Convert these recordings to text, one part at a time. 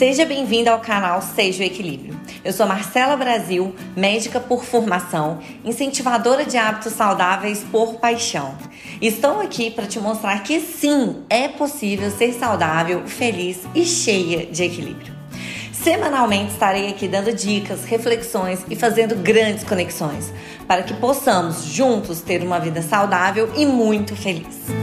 Seja bem-vindo ao canal Seja o Equilíbrio. Eu sou Marcela Brasil, médica por formação, incentivadora de hábitos saudáveis por paixão. Estou aqui para te mostrar que sim, é possível ser saudável, feliz e cheia de equilíbrio. Semanalmente estarei aqui dando dicas, reflexões e fazendo grandes conexões para que possamos juntos ter uma vida saudável e muito feliz.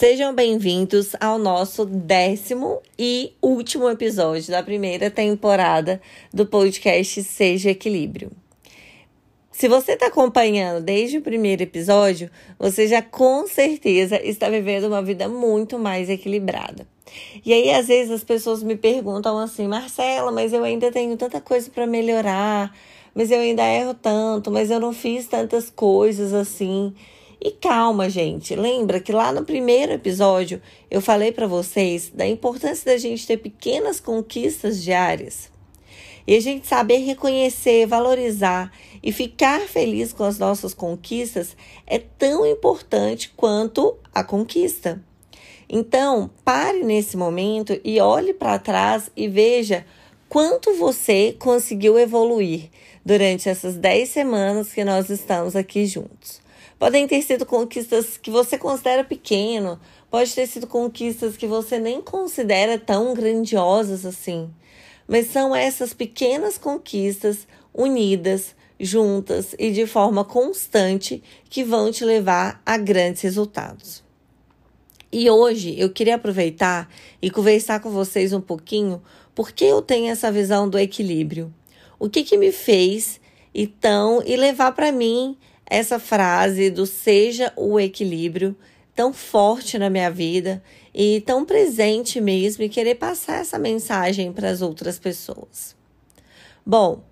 Sejam bem-vindos ao nosso décimo e último episódio da primeira temporada do podcast Seja Equilíbrio. Se você está acompanhando desde o primeiro episódio, você já com certeza está vivendo uma vida muito mais equilibrada. E aí, às vezes, as pessoas me perguntam assim, Marcela, mas eu ainda tenho tanta coisa para melhorar, mas eu ainda erro tanto, mas eu não fiz tantas coisas assim. E calma, gente. Lembra que lá no primeiro episódio eu falei para vocês da importância da gente ter pequenas conquistas diárias. E a gente saber reconhecer, valorizar e ficar feliz com as nossas conquistas é tão importante quanto a conquista. Então, pare nesse momento e olhe para trás e veja quanto você conseguiu evoluir durante essas 10 semanas que nós estamos aqui juntos. Podem ter sido conquistas que você considera pequeno, pode ter sido conquistas que você nem considera tão grandiosas assim. Mas são essas pequenas conquistas unidas, juntas e de forma constante que vão te levar a grandes resultados. E hoje eu queria aproveitar e conversar com vocês um pouquinho porque eu tenho essa visão do equilíbrio. O que, que me fez então e levar para mim essa frase do seja o equilíbrio tão forte na minha vida e tão presente mesmo e querer passar essa mensagem para as outras pessoas. Bom,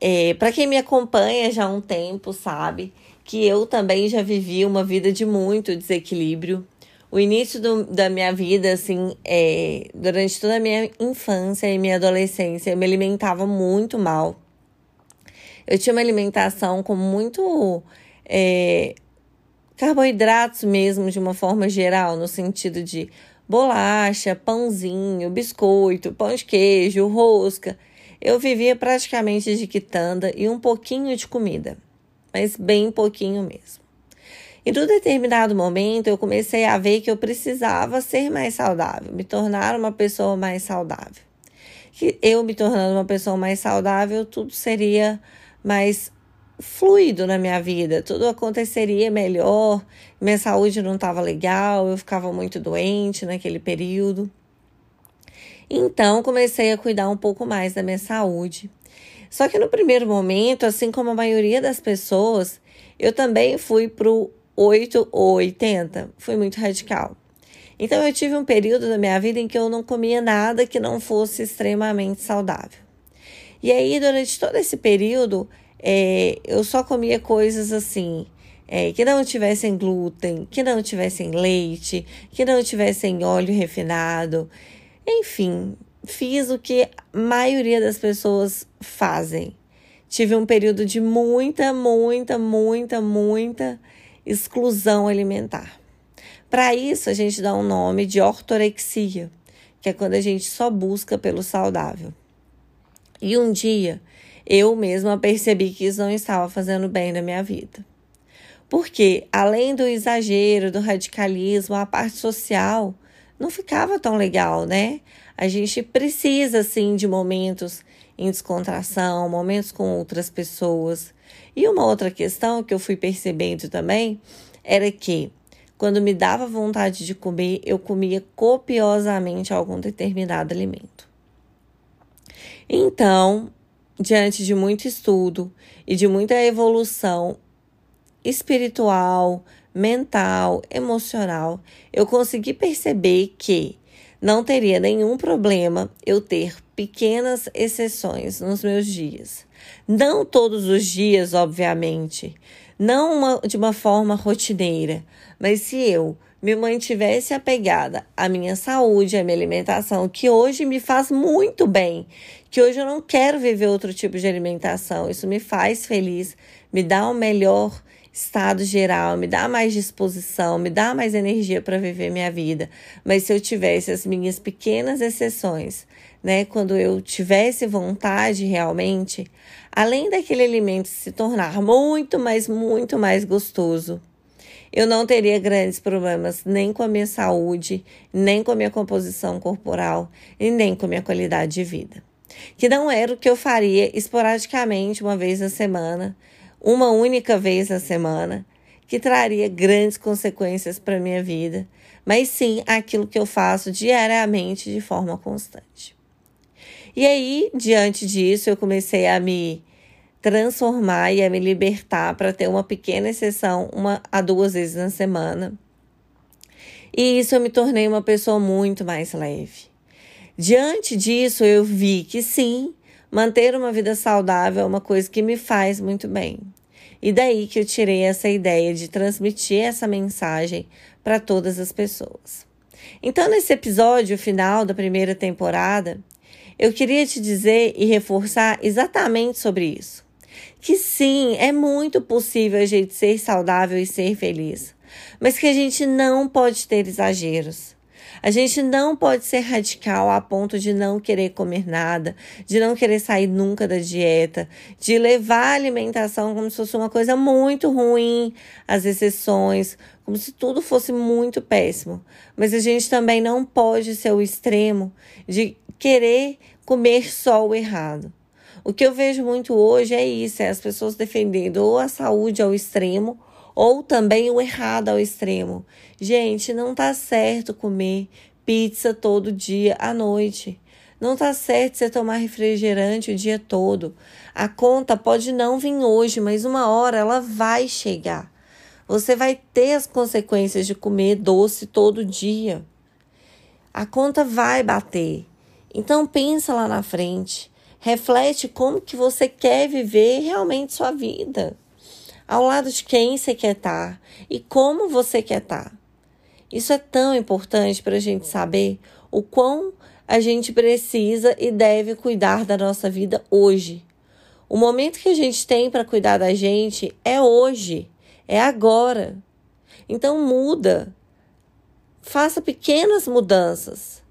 é, para quem me acompanha já há um tempo sabe que eu também já vivi uma vida de muito desequilíbrio. O início do, da minha vida, assim, é, durante toda a minha infância e minha adolescência, eu me alimentava muito mal. Eu tinha uma alimentação com muito é, carboidratos mesmo, de uma forma geral, no sentido de bolacha, pãozinho, biscoito, pão de queijo, rosca. Eu vivia praticamente de quitanda e um pouquinho de comida, mas bem pouquinho mesmo. E num determinado momento eu comecei a ver que eu precisava ser mais saudável, me tornar uma pessoa mais saudável. Que eu me tornando uma pessoa mais saudável, tudo seria mais fluido na minha vida, tudo aconteceria melhor, minha saúde não estava legal, eu ficava muito doente naquele período. Então comecei a cuidar um pouco mais da minha saúde. Só que no primeiro momento, assim como a maioria das pessoas, eu também fui pro 8 ou 80, fui muito radical. Então eu tive um período da minha vida em que eu não comia nada que não fosse extremamente saudável. E aí, durante todo esse período, é, eu só comia coisas assim. É, que não tivessem glúten, que não tivessem leite, que não tivessem óleo refinado. Enfim, fiz o que a maioria das pessoas fazem. Tive um período de muita, muita, muita, muita exclusão alimentar. Para isso, a gente dá um nome de ortorexia, que é quando a gente só busca pelo saudável. E um dia eu mesma percebi que isso não estava fazendo bem na minha vida. Porque, além do exagero, do radicalismo, a parte social não ficava tão legal, né? A gente precisa, sim, de momentos em descontração, momentos com outras pessoas. E uma outra questão que eu fui percebendo também era que, quando me dava vontade de comer, eu comia copiosamente algum determinado alimento. Então, diante de muito estudo e de muita evolução espiritual, mental, emocional, eu consegui perceber que não teria nenhum problema eu ter pequenas exceções nos meus dias. Não todos os dias, obviamente, não uma, de uma forma rotineira, mas se eu me mantivesse apegada à minha saúde, à minha alimentação, que hoje me faz muito bem, que hoje eu não quero viver outro tipo de alimentação, isso me faz feliz, me dá um melhor estado geral, me dá mais disposição, me dá mais energia para viver minha vida. Mas se eu tivesse as minhas pequenas exceções, né, quando eu tivesse vontade realmente, além daquele alimento se tornar muito, mais, muito mais gostoso, eu não teria grandes problemas nem com a minha saúde, nem com a minha composição corporal e nem com a minha qualidade de vida. Que não era o que eu faria esporadicamente uma vez na semana, uma única vez na semana, que traria grandes consequências para a minha vida, mas sim aquilo que eu faço diariamente de forma constante. E aí, diante disso, eu comecei a me transformar e a me libertar para ter uma pequena exceção, uma a duas vezes na semana. E isso eu me tornei uma pessoa muito mais leve. Diante disso, eu vi que sim, manter uma vida saudável é uma coisa que me faz muito bem. E daí que eu tirei essa ideia de transmitir essa mensagem para todas as pessoas. Então, nesse episódio final da primeira temporada, eu queria te dizer e reforçar exatamente sobre isso que sim, é muito possível a gente ser saudável e ser feliz, mas que a gente não pode ter exageros. A gente não pode ser radical a ponto de não querer comer nada, de não querer sair nunca da dieta, de levar a alimentação como se fosse uma coisa muito ruim, as exceções, como se tudo fosse muito péssimo. Mas a gente também não pode ser o extremo de querer comer só o errado. O que eu vejo muito hoje é isso: é as pessoas defendendo ou a saúde ao extremo ou também o errado ao extremo. Gente, não tá certo comer pizza todo dia à noite. Não tá certo você tomar refrigerante o dia todo. A conta pode não vir hoje, mas uma hora ela vai chegar. Você vai ter as consequências de comer doce todo dia. A conta vai bater. Então pensa lá na frente. Reflete como que você quer viver realmente sua vida. Ao lado de quem você quer estar e como você quer estar. Isso é tão importante para a gente saber o quão a gente precisa e deve cuidar da nossa vida hoje. O momento que a gente tem para cuidar da gente é hoje, é agora. Então muda. Faça pequenas mudanças.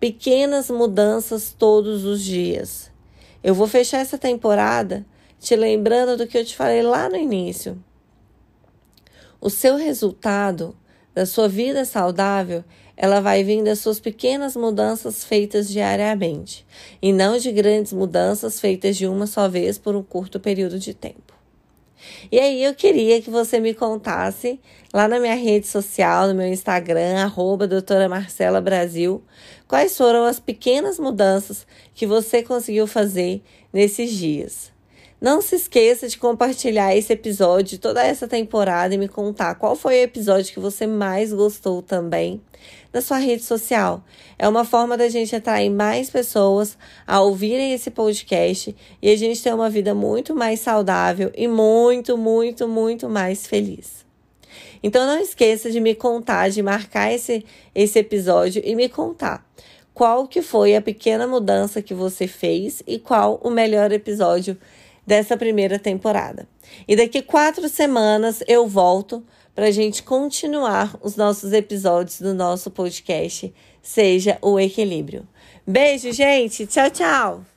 Pequenas mudanças todos os dias. Eu vou fechar essa temporada te lembrando do que eu te falei lá no início. O seu resultado da sua vida saudável, ela vai vir das suas pequenas mudanças feitas diariamente, e não de grandes mudanças feitas de uma só vez por um curto período de tempo. E aí eu queria que você me contasse lá na minha rede social, no meu Instagram, arroba doutora Marcela Brasil, quais foram as pequenas mudanças que você conseguiu fazer nesses dias. Não se esqueça de compartilhar esse episódio, toda essa temporada e me contar qual foi o episódio que você mais gostou também na sua rede social. É uma forma da gente atrair mais pessoas a ouvirem esse podcast e a gente ter uma vida muito mais saudável e muito, muito, muito mais feliz. Então não esqueça de me contar, de marcar esse, esse episódio e me contar qual que foi a pequena mudança que você fez e qual o melhor episódio dessa primeira temporada. E daqui quatro semanas eu volto para a gente continuar os nossos episódios do nosso podcast Seja o Equilíbrio. Beijo, gente. Tchau, tchau.